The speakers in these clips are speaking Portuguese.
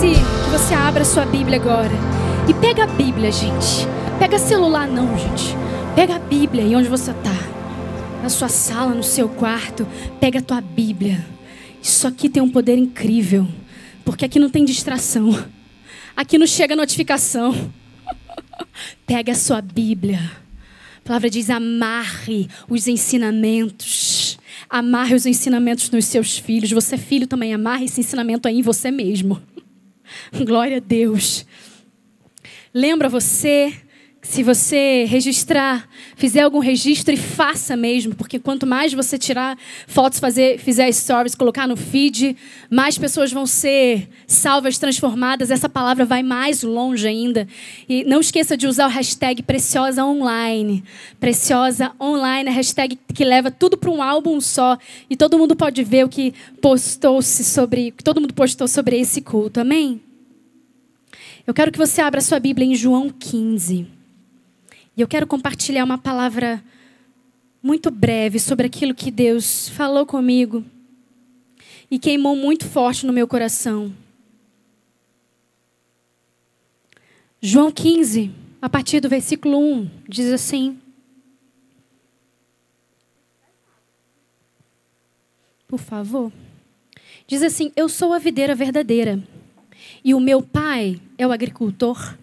que você abra sua Bíblia agora. E pega a Bíblia, gente. Pega celular não, gente. Pega a Bíblia aí onde você está. Na sua sala, no seu quarto. Pega a tua Bíblia. Isso aqui tem um poder incrível. Porque aqui não tem distração. Aqui não chega notificação. Pega a sua Bíblia. A palavra diz: amarre os ensinamentos. Amarre os ensinamentos nos seus filhos. Você é filho também, amarre esse ensinamento aí em você mesmo. Glória a Deus. Lembra você se você registrar, fizer algum registro e faça mesmo, porque quanto mais você tirar fotos, fazer, fizer stories, colocar no feed, mais pessoas vão ser salvas, transformadas. Essa palavra vai mais longe ainda. E não esqueça de usar o hashtag Preciosa Online. Preciosa Online, a hashtag que leva tudo para um álbum só. E todo mundo pode ver o que postou-se sobre, todo mundo postou sobre esse culto. Amém? Eu quero que você abra sua Bíblia em João 15. E eu quero compartilhar uma palavra muito breve sobre aquilo que Deus falou comigo e queimou muito forte no meu coração. João 15, a partir do versículo 1, diz assim: Por favor. Diz assim: Eu sou a videira verdadeira, e o meu pai é o agricultor.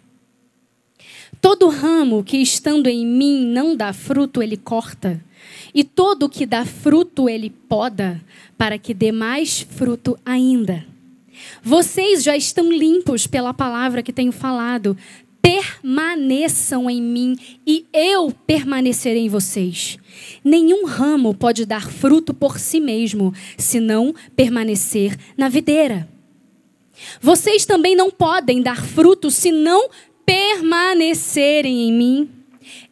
Todo ramo que estando em mim não dá fruto, ele corta. E todo que dá fruto, ele poda, para que dê mais fruto ainda. Vocês já estão limpos pela palavra que tenho falado. Permaneçam em mim e eu permanecerei em vocês. Nenhum ramo pode dar fruto por si mesmo, se não permanecer na videira. Vocês também não podem dar fruto se não permanecerem em mim.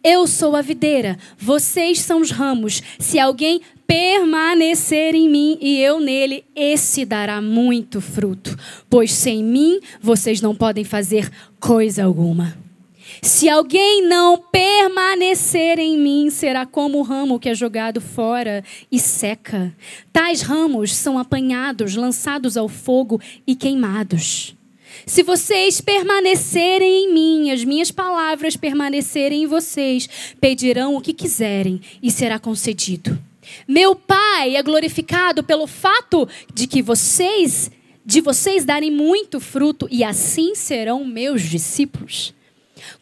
Eu sou a videira, vocês são os ramos. Se alguém permanecer em mim e eu nele, esse dará muito fruto, pois sem mim vocês não podem fazer coisa alguma. Se alguém não permanecer em mim, será como o ramo que é jogado fora e seca. Tais ramos são apanhados, lançados ao fogo e queimados. Se vocês permanecerem em mim, as minhas palavras permanecerem em vocês, pedirão o que quiserem e será concedido. Meu Pai é glorificado pelo fato de que vocês, de vocês darem muito fruto e assim serão meus discípulos.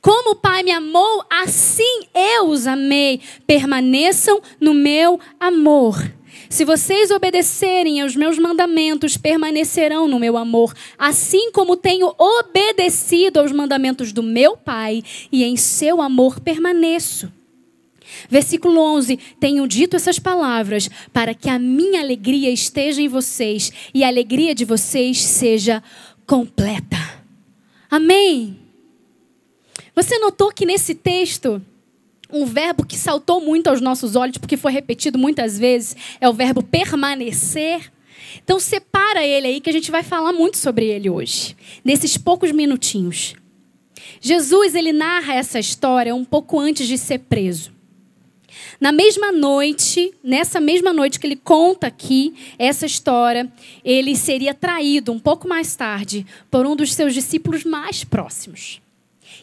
Como o Pai me amou, assim eu os amei. Permaneçam no meu amor. Se vocês obedecerem aos meus mandamentos, permanecerão no meu amor, assim como tenho obedecido aos mandamentos do meu Pai, e em seu amor permaneço. Versículo 11: Tenho dito essas palavras para que a minha alegria esteja em vocês e a alegria de vocês seja completa. Amém. Você notou que nesse texto um verbo que saltou muito aos nossos olhos, porque foi repetido muitas vezes, é o verbo permanecer. Então, separa ele aí, que a gente vai falar muito sobre ele hoje, nesses poucos minutinhos. Jesus, ele narra essa história um pouco antes de ser preso. Na mesma noite, nessa mesma noite que ele conta aqui essa história, ele seria traído um pouco mais tarde por um dos seus discípulos mais próximos.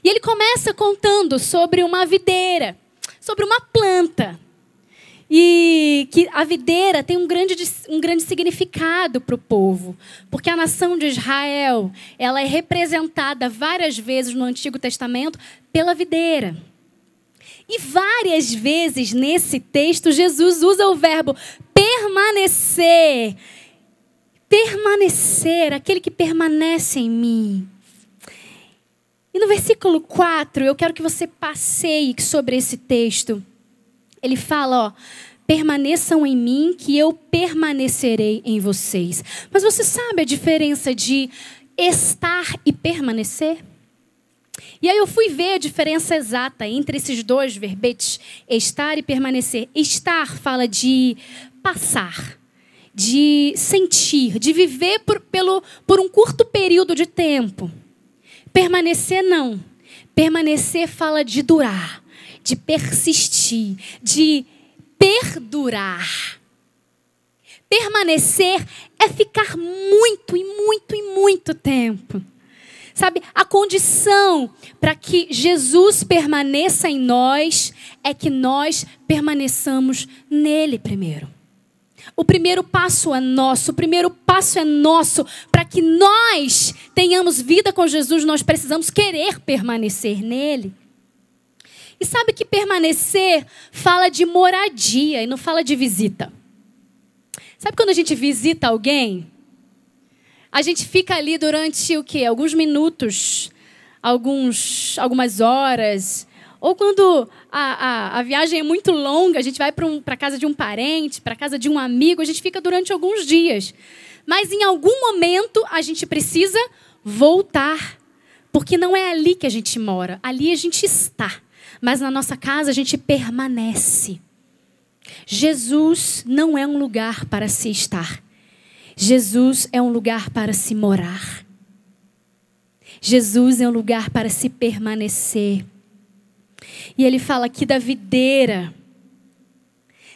E ele começa contando sobre uma videira, sobre uma planta. E que a videira tem um grande, um grande significado para o povo, porque a nação de Israel ela é representada várias vezes no Antigo Testamento pela videira. E várias vezes nesse texto Jesus usa o verbo permanecer. Permanecer, aquele que permanece em mim. E no versículo 4, eu quero que você passeie sobre esse texto. Ele fala, ó, permaneçam em mim, que eu permanecerei em vocês. Mas você sabe a diferença de estar e permanecer? E aí eu fui ver a diferença exata entre esses dois verbetes, estar e permanecer. Estar fala de passar, de sentir, de viver por, pelo, por um curto período de tempo. Permanecer não. Permanecer fala de durar, de persistir, de perdurar. Permanecer é ficar muito e muito e muito tempo. Sabe, a condição para que Jesus permaneça em nós é que nós permaneçamos nele primeiro. O primeiro passo é nosso, o primeiro passo é nosso. Para que nós tenhamos vida com Jesus, nós precisamos querer permanecer nele. E sabe que permanecer fala de moradia e não fala de visita. Sabe quando a gente visita alguém? A gente fica ali durante o quê? Alguns minutos, alguns, algumas horas. Ou quando a, a, a viagem é muito longa, a gente vai para um, a casa de um parente, para a casa de um amigo, a gente fica durante alguns dias. Mas em algum momento a gente precisa voltar. Porque não é ali que a gente mora, ali a gente está. Mas na nossa casa a gente permanece. Jesus não é um lugar para se estar. Jesus é um lugar para se morar. Jesus é um lugar para se permanecer. E ele fala aqui da videira.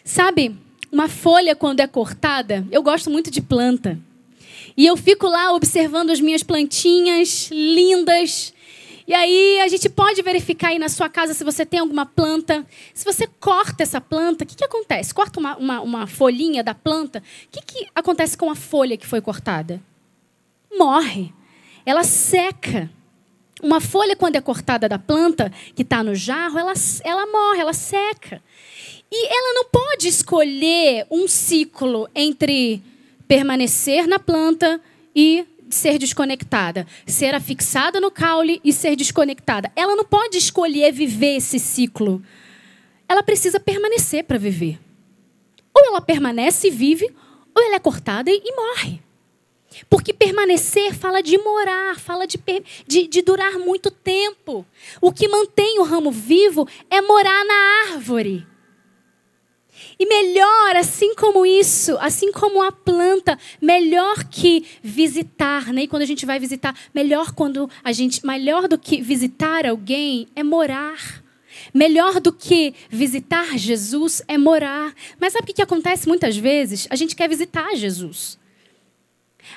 Sabe, uma folha quando é cortada, eu gosto muito de planta. E eu fico lá observando as minhas plantinhas lindas, e aí a gente pode verificar aí na sua casa se você tem alguma planta. Se você corta essa planta, o que, que acontece? Corta uma, uma, uma folhinha da planta, o que, que acontece com a folha que foi cortada? Morre. Ela seca. Uma folha, quando é cortada da planta, que está no jarro, ela, ela morre, ela seca. E ela não pode escolher um ciclo entre permanecer na planta e ser desconectada, ser afixada no caule e ser desconectada. Ela não pode escolher viver esse ciclo. Ela precisa permanecer para viver. Ou ela permanece e vive, ou ela é cortada e, morre. Porque permanecer fala de morar, fala de, de, de, durar muito tempo. O que mantém o ramo vivo é morar na árvore. E melhor, assim como isso, assim como a planta, melhor que visitar, né? E quando a gente vai visitar, melhor quando a gente, melhor do que visitar alguém é morar. Melhor do que visitar Jesus é morar. Mas sabe o que acontece muitas vezes? A gente quer visitar Jesus.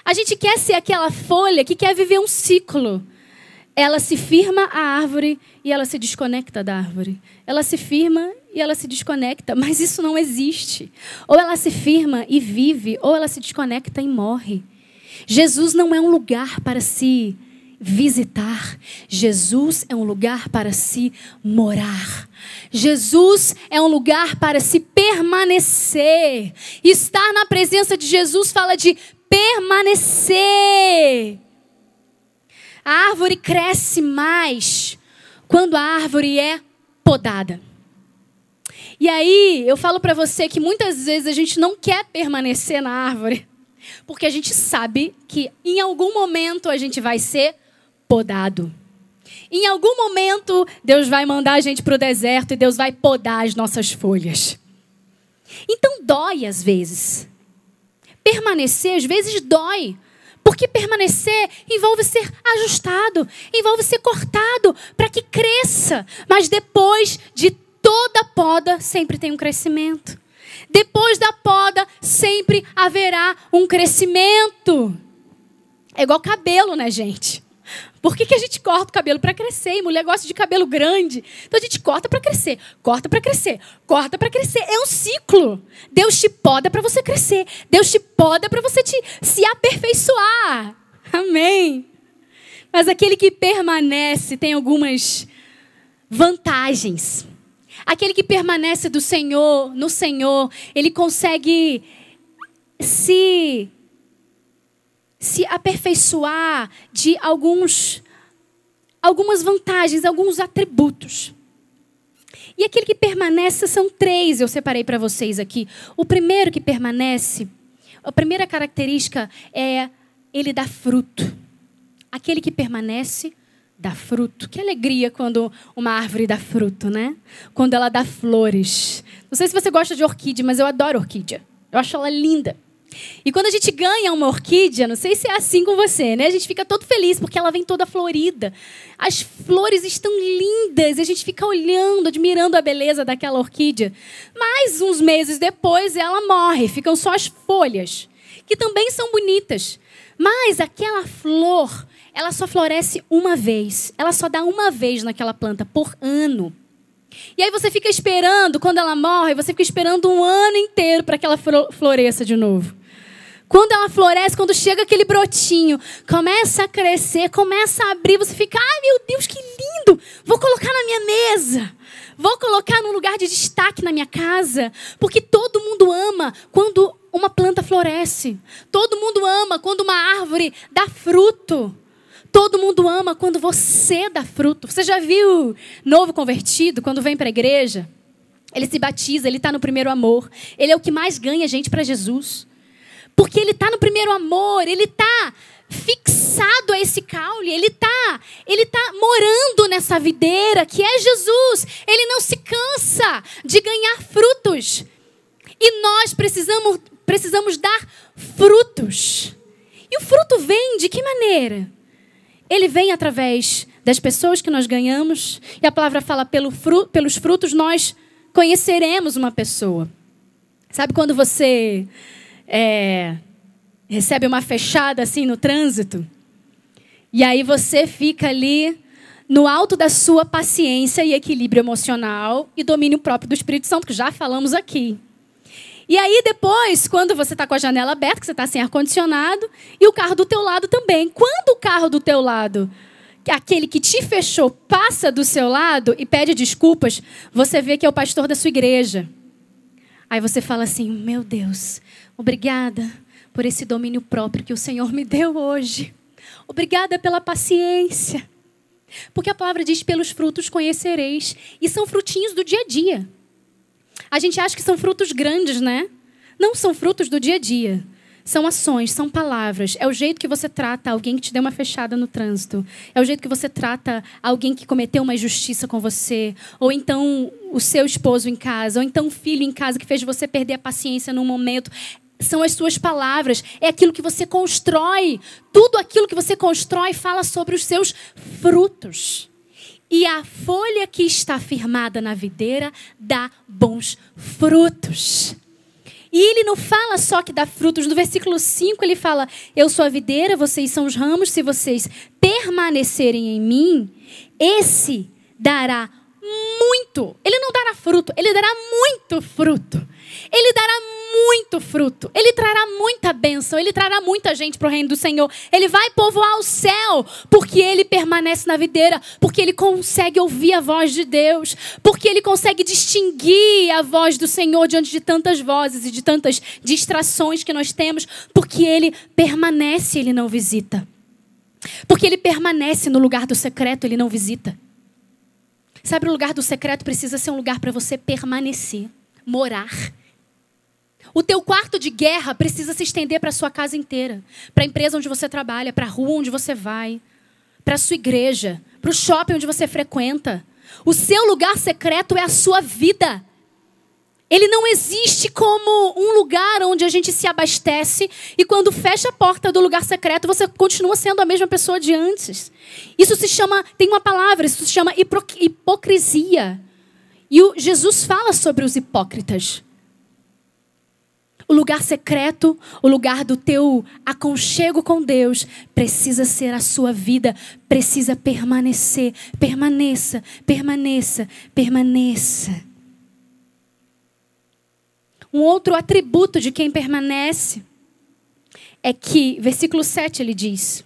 A gente quer ser aquela folha que quer viver um ciclo. Ela se firma à árvore e ela se desconecta da árvore. Ela se firma e ela se desconecta, mas isso não existe. Ou ela se firma e vive, ou ela se desconecta e morre. Jesus não é um lugar para se visitar. Jesus é um lugar para se morar. Jesus é um lugar para se permanecer. Estar na presença de Jesus fala de permanecer. A árvore cresce mais quando a árvore é podada. E aí, eu falo para você que muitas vezes a gente não quer permanecer na árvore, porque a gente sabe que em algum momento a gente vai ser podado. Em algum momento, Deus vai mandar a gente para o deserto e Deus vai podar as nossas folhas. Então, dói às vezes. Permanecer às vezes dói. Porque permanecer envolve ser ajustado, envolve ser cortado para que cresça. Mas depois de toda poda sempre tem um crescimento. Depois da poda, sempre haverá um crescimento. É igual cabelo, né, gente? Por que, que a gente corta o cabelo para crescer? E mulher gosta de cabelo grande. Então a gente corta para crescer, corta para crescer, corta para crescer. É um ciclo. Deus te poda para você crescer. Deus te poda para você te, se aperfeiçoar. Amém. Mas aquele que permanece tem algumas vantagens. Aquele que permanece do Senhor, no Senhor, ele consegue se se aperfeiçoar de alguns algumas vantagens, alguns atributos. E aquele que permanece são três, eu separei para vocês aqui. O primeiro que permanece, a primeira característica é ele dá fruto. Aquele que permanece dá fruto. Que alegria quando uma árvore dá fruto, né? Quando ela dá flores. Não sei se você gosta de orquídea, mas eu adoro orquídea. Eu acho ela linda. E quando a gente ganha uma orquídea, não sei se é assim com você, né? A gente fica todo feliz porque ela vem toda florida. As flores estão lindas e a gente fica olhando, admirando a beleza daquela orquídea. Mas uns meses depois ela morre, ficam só as folhas, que também são bonitas. Mas aquela flor ela só floresce uma vez. Ela só dá uma vez naquela planta por ano. E aí você fica esperando, quando ela morre, você fica esperando um ano inteiro para que ela floresça de novo. Quando ela floresce, quando chega aquele brotinho, começa a crescer, começa a abrir, você fica, ai meu Deus, que lindo! Vou colocar na minha mesa. Vou colocar num lugar de destaque na minha casa. Porque todo mundo ama quando uma planta floresce. Todo mundo ama quando uma árvore dá fruto. Todo mundo ama quando você dá fruto. Você já viu novo convertido quando vem para a igreja? Ele se batiza, ele está no primeiro amor. Ele é o que mais ganha gente para Jesus. Porque ele está no primeiro amor, ele está fixado a esse caule, ele está ele tá morando nessa videira que é Jesus. Ele não se cansa de ganhar frutos. E nós precisamos precisamos dar frutos. E o fruto vem de que maneira? Ele vem através das pessoas que nós ganhamos. E a palavra fala: pelo fru pelos frutos nós conheceremos uma pessoa. Sabe quando você é, recebe uma fechada assim no trânsito? E aí você fica ali no alto da sua paciência e equilíbrio emocional e domínio próprio do Espírito Santo, que já falamos aqui. E aí depois, quando você está com a janela aberta, que você está sem ar-condicionado, e o carro do teu lado também. Quando o carro do teu lado, aquele que te fechou, passa do seu lado e pede desculpas, você vê que é o pastor da sua igreja. Aí você fala assim: Meu Deus, obrigada por esse domínio próprio que o Senhor me deu hoje. Obrigada pela paciência. Porque a palavra diz: pelos frutos conhecereis. E são frutinhos do dia a dia. A gente acha que são frutos grandes, né? Não são frutos do dia a dia. São ações, são palavras. É o jeito que você trata alguém que te deu uma fechada no trânsito. É o jeito que você trata alguém que cometeu uma injustiça com você. Ou então o seu esposo em casa. Ou então o filho em casa que fez você perder a paciência num momento. São as suas palavras. É aquilo que você constrói. Tudo aquilo que você constrói fala sobre os seus frutos. E a folha que está firmada na videira dá bons frutos. E ele não fala só que dá frutos. No versículo 5 ele fala: Eu sou a videira, vocês são os ramos. Se vocês permanecerem em mim, esse dará muito. Ele não dará fruto, ele dará muito fruto. Ele dará muito fruto. Ele trará muita bênção. Ele trará muita gente para o reino do Senhor. Ele vai povoar o céu porque ele permanece na videira, porque ele consegue ouvir a voz de Deus, porque ele consegue distinguir a voz do Senhor diante de tantas vozes e de tantas distrações que nós temos, porque ele permanece, ele não visita. Porque ele permanece no lugar do secreto, ele não visita. Sabe, o lugar do secreto precisa ser um lugar para você permanecer, morar. O teu quarto de guerra precisa se estender para a sua casa inteira, para a empresa onde você trabalha, para a rua onde você vai, para a sua igreja, para o shopping onde você frequenta. O seu lugar secreto é a sua vida. Ele não existe como um lugar onde a gente se abastece e quando fecha a porta do lugar secreto você continua sendo a mesma pessoa de antes. Isso se chama, tem uma palavra, isso se chama hipocrisia. E o Jesus fala sobre os hipócritas. O lugar secreto, o lugar do teu aconchego com Deus, precisa ser a sua vida, precisa permanecer. Permaneça, permaneça, permaneça. Um outro atributo de quem permanece é que, versículo 7 ele diz: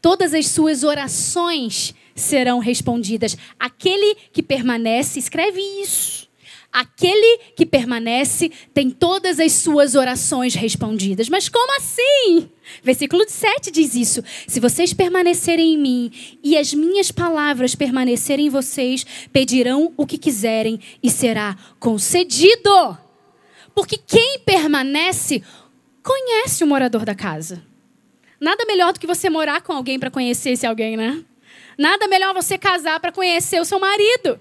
Todas as suas orações serão respondidas. Aquele que permanece, escreve isso. Aquele que permanece tem todas as suas orações respondidas. Mas como assim? Versículo 7 diz isso. Se vocês permanecerem em mim e as minhas palavras permanecerem em vocês, pedirão o que quiserem e será concedido. Porque quem permanece conhece o morador da casa. Nada melhor do que você morar com alguém para conhecer esse alguém, né? Nada melhor você casar para conhecer o seu marido,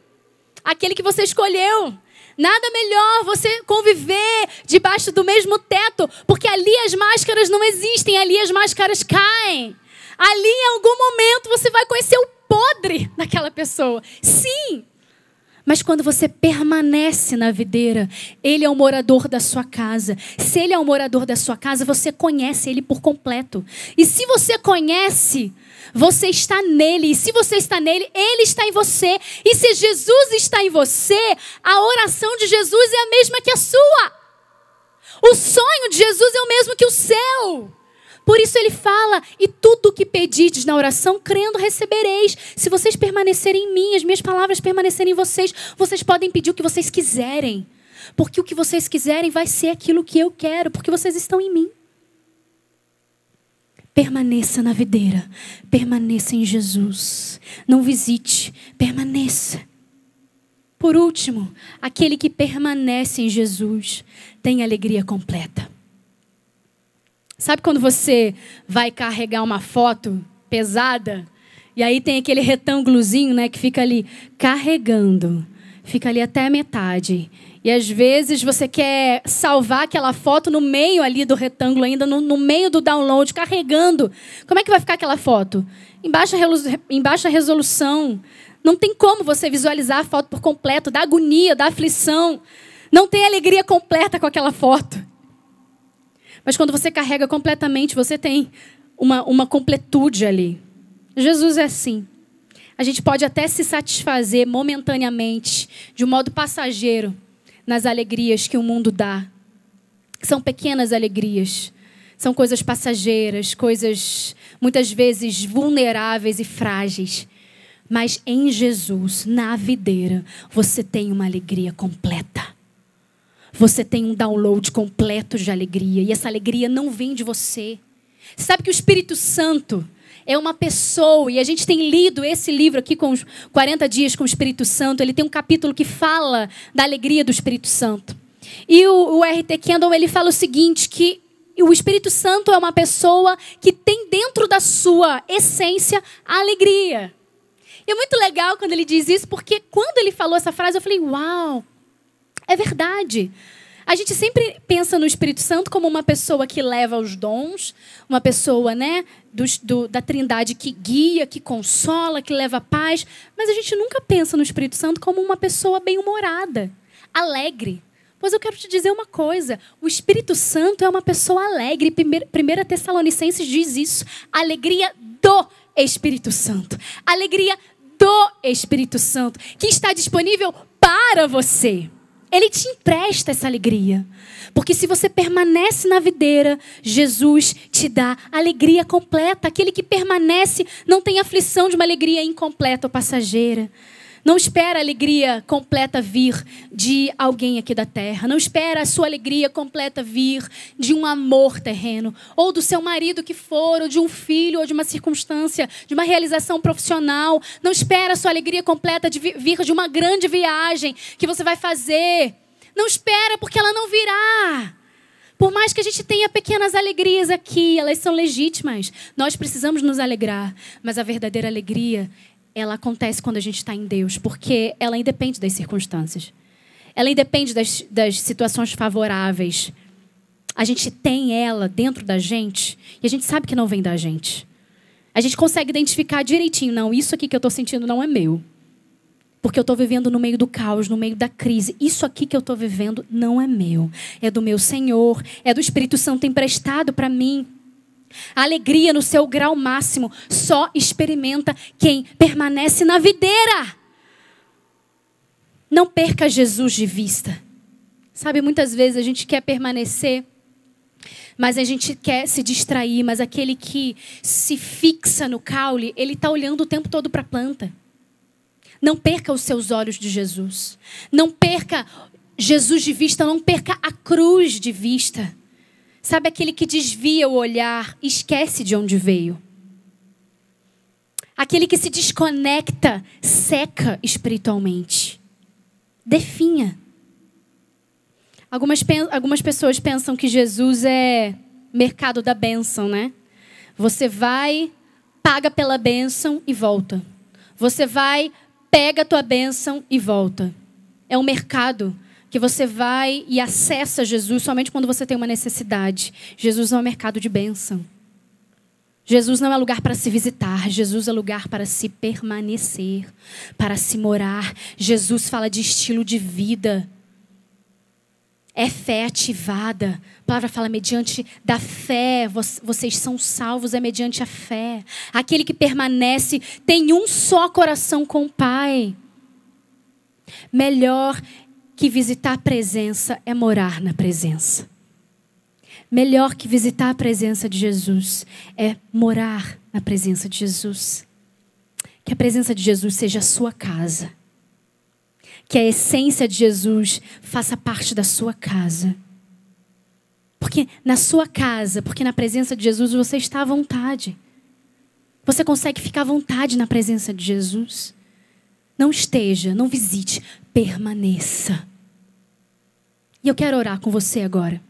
aquele que você escolheu. Nada melhor você conviver debaixo do mesmo teto, porque ali as máscaras não existem, ali as máscaras caem. Ali em algum momento você vai conhecer o podre daquela pessoa. Sim. Mas quando você permanece na videira, ele é o morador da sua casa. Se ele é o morador da sua casa, você conhece ele por completo. E se você conhece, você está nele. E se você está nele, ele está em você. E se Jesus está em você, a oração de Jesus é a mesma que a sua. O sonho de Jesus é o mesmo que o seu. Por isso ele fala: E tudo o que pedides na oração, crendo, recebereis. Se vocês permanecerem em mim, as minhas palavras permanecerem em vocês, vocês podem pedir o que vocês quiserem. Porque o que vocês quiserem vai ser aquilo que eu quero, porque vocês estão em mim. Permaneça na videira, permaneça em Jesus. Não visite, permaneça. Por último, aquele que permanece em Jesus tem alegria completa. Sabe quando você vai carregar uma foto pesada e aí tem aquele retângulozinho, né, que fica ali carregando, fica ali até a metade. E às vezes você quer salvar aquela foto no meio ali do retângulo, ainda no, no meio do download, carregando. Como é que vai ficar aquela foto? Em baixa, em baixa resolução. Não tem como você visualizar a foto por completo, da agonia, da aflição. Não tem alegria completa com aquela foto. Mas quando você carrega completamente, você tem uma, uma completude ali. Jesus é assim. A gente pode até se satisfazer momentaneamente, de um modo passageiro, nas alegrias que o mundo dá. São pequenas alegrias. São coisas passageiras, coisas muitas vezes vulneráveis e frágeis. Mas em Jesus, na videira, você tem uma alegria completa você tem um download completo de alegria. E essa alegria não vem de você. Sabe que o Espírito Santo é uma pessoa, e a gente tem lido esse livro aqui com os 40 dias com o Espírito Santo. Ele tem um capítulo que fala da alegria do Espírito Santo. E o, o R.T. Kendall ele fala o seguinte: que o Espírito Santo é uma pessoa que tem dentro da sua essência a alegria. E é muito legal quando ele diz isso, porque quando ele falou essa frase, eu falei: Uau, é verdade. A gente sempre pensa no Espírito Santo como uma pessoa que leva os dons, uma pessoa né, do, do, da Trindade que guia, que consola, que leva paz. Mas a gente nunca pensa no Espírito Santo como uma pessoa bem-humorada, alegre. Pois eu quero te dizer uma coisa: o Espírito Santo é uma pessoa alegre. Primeira Tessalonicenses diz isso. Alegria do Espírito Santo. Alegria do Espírito Santo, que está disponível para você. Ele te empresta essa alegria. Porque se você permanece na videira, Jesus te dá alegria completa. Aquele que permanece não tem aflição de uma alegria incompleta ou passageira. Não espera a alegria completa vir de alguém aqui da terra. Não espera a sua alegria completa vir de um amor terreno, ou do seu marido que for, ou de um filho, ou de uma circunstância, de uma realização profissional. Não espera a sua alegria completa de vir de uma grande viagem que você vai fazer. Não espera, porque ela não virá. Por mais que a gente tenha pequenas alegrias aqui, elas são legítimas. Nós precisamos nos alegrar. Mas a verdadeira alegria ela acontece quando a gente está em Deus, porque ela independe das circunstâncias. Ela independe das, das situações favoráveis. A gente tem ela dentro da gente e a gente sabe que não vem da gente. A gente consegue identificar direitinho, não, isso aqui que eu estou sentindo não é meu. Porque eu estou vivendo no meio do caos, no meio da crise. Isso aqui que eu estou vivendo não é meu. É do meu Senhor, é do Espírito Santo emprestado para mim. A alegria no seu grau máximo só experimenta quem permanece na videira. Não perca Jesus de vista. Sabe, muitas vezes a gente quer permanecer, mas a gente quer se distrair, mas aquele que se fixa no caule, ele está olhando o tempo todo para a planta. Não perca os seus olhos de Jesus. Não perca Jesus de vista, não perca a cruz de vista. Sabe aquele que desvia o olhar, esquece de onde veio. Aquele que se desconecta, seca espiritualmente. Definha. Algumas, algumas pessoas pensam que Jesus é mercado da bênção, né? Você vai, paga pela bênção e volta. Você vai, pega a tua bênção e volta. É um mercado que você vai e acessa Jesus somente quando você tem uma necessidade. Jesus é um mercado de bênção. Jesus não é lugar para se visitar, Jesus é lugar para se permanecer, para se morar. Jesus fala de estilo de vida. É fé ativada. A palavra fala mediante da fé, vocês são salvos, é mediante a fé. Aquele que permanece tem um só coração com o Pai. Melhor que visitar a presença é morar na presença. Melhor que visitar a presença de Jesus é morar na presença de Jesus. Que a presença de Jesus seja a sua casa. Que a essência de Jesus faça parte da sua casa. Porque na sua casa, porque na presença de Jesus você está à vontade. Você consegue ficar à vontade na presença de Jesus. Não esteja, não visite, permaneça. E eu quero orar com você agora.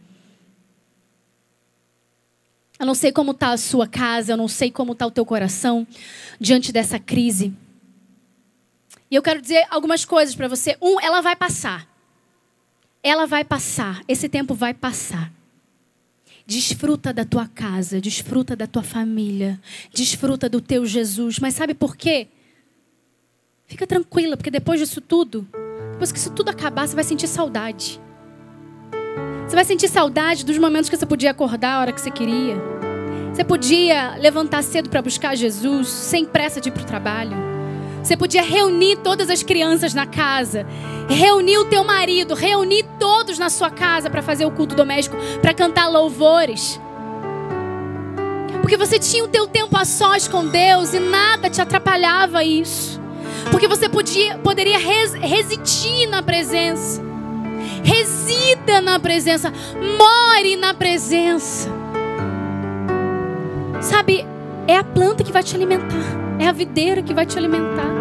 Eu não sei como está a sua casa, eu não sei como está o teu coração diante dessa crise. E eu quero dizer algumas coisas para você. Um, ela vai passar. Ela vai passar. Esse tempo vai passar. Desfruta da tua casa, desfruta da tua família, desfruta do teu Jesus. Mas sabe por quê? Fica tranquila, porque depois disso tudo, depois que isso tudo acabar, você vai sentir saudade. Você vai sentir saudade dos momentos que você podia acordar a hora que você queria. Você podia levantar cedo para buscar Jesus, sem pressa de ir para o trabalho. Você podia reunir todas as crianças na casa, reunir o teu marido, reunir todos na sua casa para fazer o culto doméstico, para cantar louvores. Porque você tinha o teu tempo a sós com Deus e nada te atrapalhava isso. Porque você podia, poderia res, na presença. Resida na presença. More na presença. Sabe, é a planta que vai te alimentar. É a videira que vai te alimentar.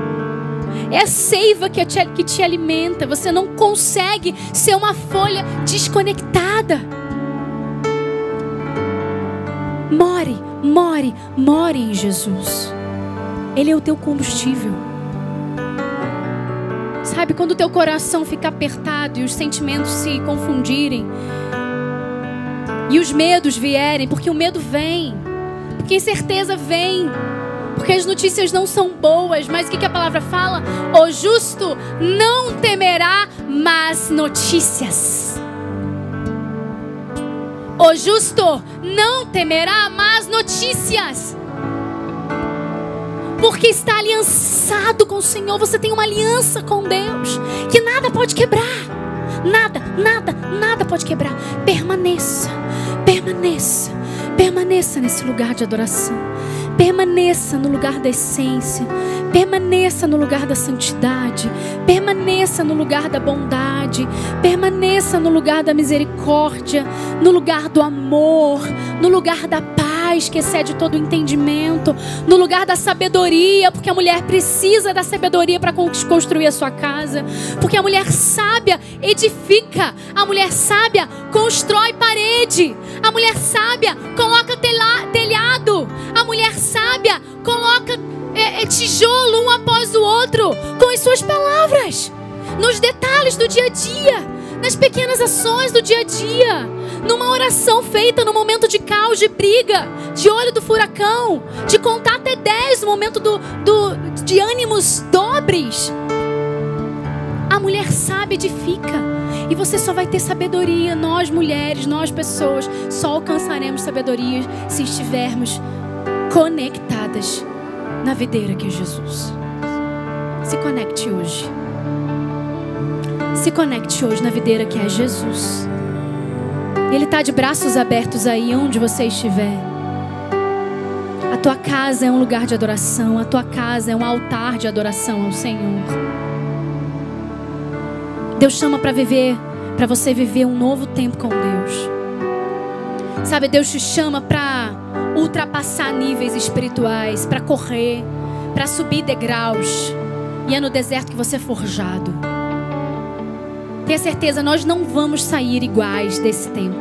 É a seiva que te, que te alimenta. Você não consegue ser uma folha desconectada. More, more, more em Jesus. Ele é o teu combustível. Sabe, quando o teu coração fica apertado e os sentimentos se confundirem, e os medos vierem, porque o medo vem, porque a incerteza vem, porque as notícias não são boas, mas o que, que a palavra fala? O justo não temerá más notícias. O justo não temerá más notícias porque está aliançado com o Senhor. Você tem uma aliança com Deus que nada pode quebrar. Nada, nada, nada pode quebrar. Permaneça, permaneça, permaneça nesse lugar de adoração. Permaneça no lugar da essência. Permaneça no lugar da santidade. Permaneça no lugar da bondade. Permaneça no lugar da misericórdia. No lugar do amor. No lugar da paz paz que excede todo entendimento, no lugar da sabedoria, porque a mulher precisa da sabedoria para construir a sua casa, porque a mulher sábia edifica, a mulher sábia constrói parede, a mulher sábia coloca telhado, a mulher sábia coloca é, é, tijolo um após o outro com as suas palavras, nos detalhes do dia a dia nas pequenas ações do dia a dia, numa oração feita no momento de caos, de briga, de olho do furacão, de contar até 10 no momento do, do, de ânimos dobres. A mulher sabe edifica. E você só vai ter sabedoria, nós mulheres, nós pessoas, só alcançaremos sabedoria se estivermos conectadas na videira que é Jesus. Se conecte hoje. Se conecte hoje na videira que é Jesus. Ele está de braços abertos aí onde você estiver. A tua casa é um lugar de adoração, a tua casa é um altar de adoração ao Senhor. Deus chama para viver, para você viver um novo tempo com Deus. Sabe, Deus te chama para ultrapassar níveis espirituais, para correr, para subir degraus. E é no deserto que você é forjado. Tenha certeza, nós não vamos sair iguais desse tempo.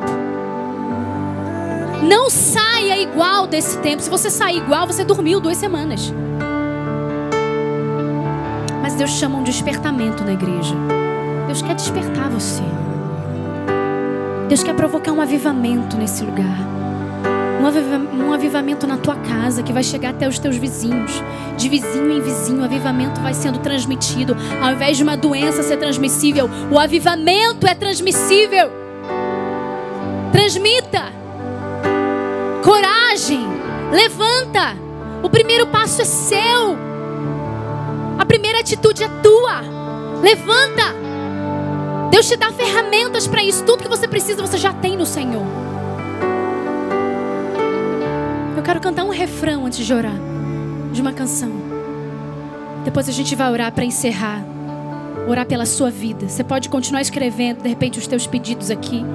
Não saia igual desse tempo. Se você sair igual, você dormiu duas semanas. Mas Deus chama um despertamento na igreja. Deus quer despertar você. Deus quer provocar um avivamento nesse lugar. Um avivamento na tua casa que vai chegar até os teus vizinhos. De vizinho em vizinho, o avivamento vai sendo transmitido. Ao invés de uma doença ser transmissível, o avivamento é transmissível. Transmita. Coragem. Levanta. O primeiro passo é seu. A primeira atitude é tua. Levanta. Deus te dá ferramentas para isso. Tudo que você precisa, você já tem no Senhor. Quero cantar um refrão antes de orar, de uma canção. Depois a gente vai orar para encerrar. Orar pela sua vida. Você pode continuar escrevendo, de repente, os teus pedidos aqui.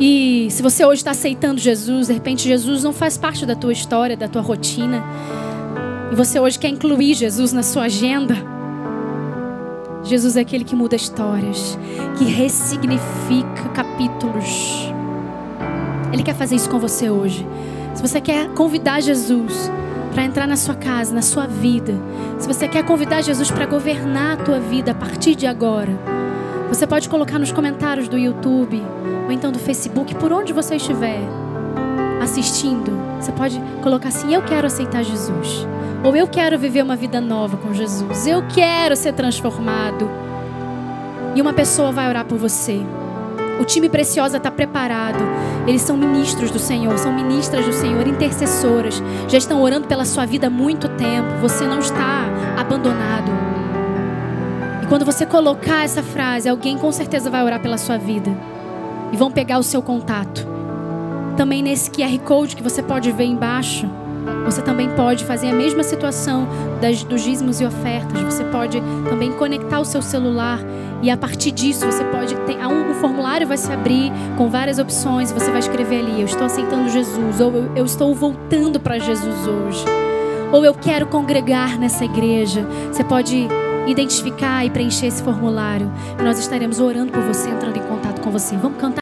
E se você hoje está aceitando Jesus, de repente Jesus não faz parte da tua história, da tua rotina. E você hoje quer incluir Jesus na sua agenda. Jesus é aquele que muda histórias, que ressignifica capítulos. Ele quer fazer isso com você hoje. Se você quer convidar Jesus para entrar na sua casa, na sua vida, se você quer convidar Jesus para governar a tua vida a partir de agora, você pode colocar nos comentários do YouTube ou então do Facebook, por onde você estiver assistindo, você pode colocar assim: Eu quero aceitar Jesus. Ou eu quero viver uma vida nova com Jesus. Eu quero ser transformado. E uma pessoa vai orar por você. O time Preciosa está preparado. Eles são ministros do Senhor, são ministras do Senhor, intercessoras. Já estão orando pela sua vida há muito tempo. Você não está abandonado. E quando você colocar essa frase, alguém com certeza vai orar pela sua vida. E vão pegar o seu contato. Também nesse QR Code que você pode ver embaixo. Você também pode fazer a mesma situação das, dos dízimos e ofertas. Você pode também conectar o seu celular e a partir disso você pode ter um, um formulário vai se abrir com várias opções. Você vai escrever ali: eu estou aceitando Jesus ou eu, eu estou voltando para Jesus hoje ou eu quero congregar nessa igreja. Você pode identificar e preencher esse formulário. Nós estaremos orando por você, entrando em contato com você. Vamos cantar.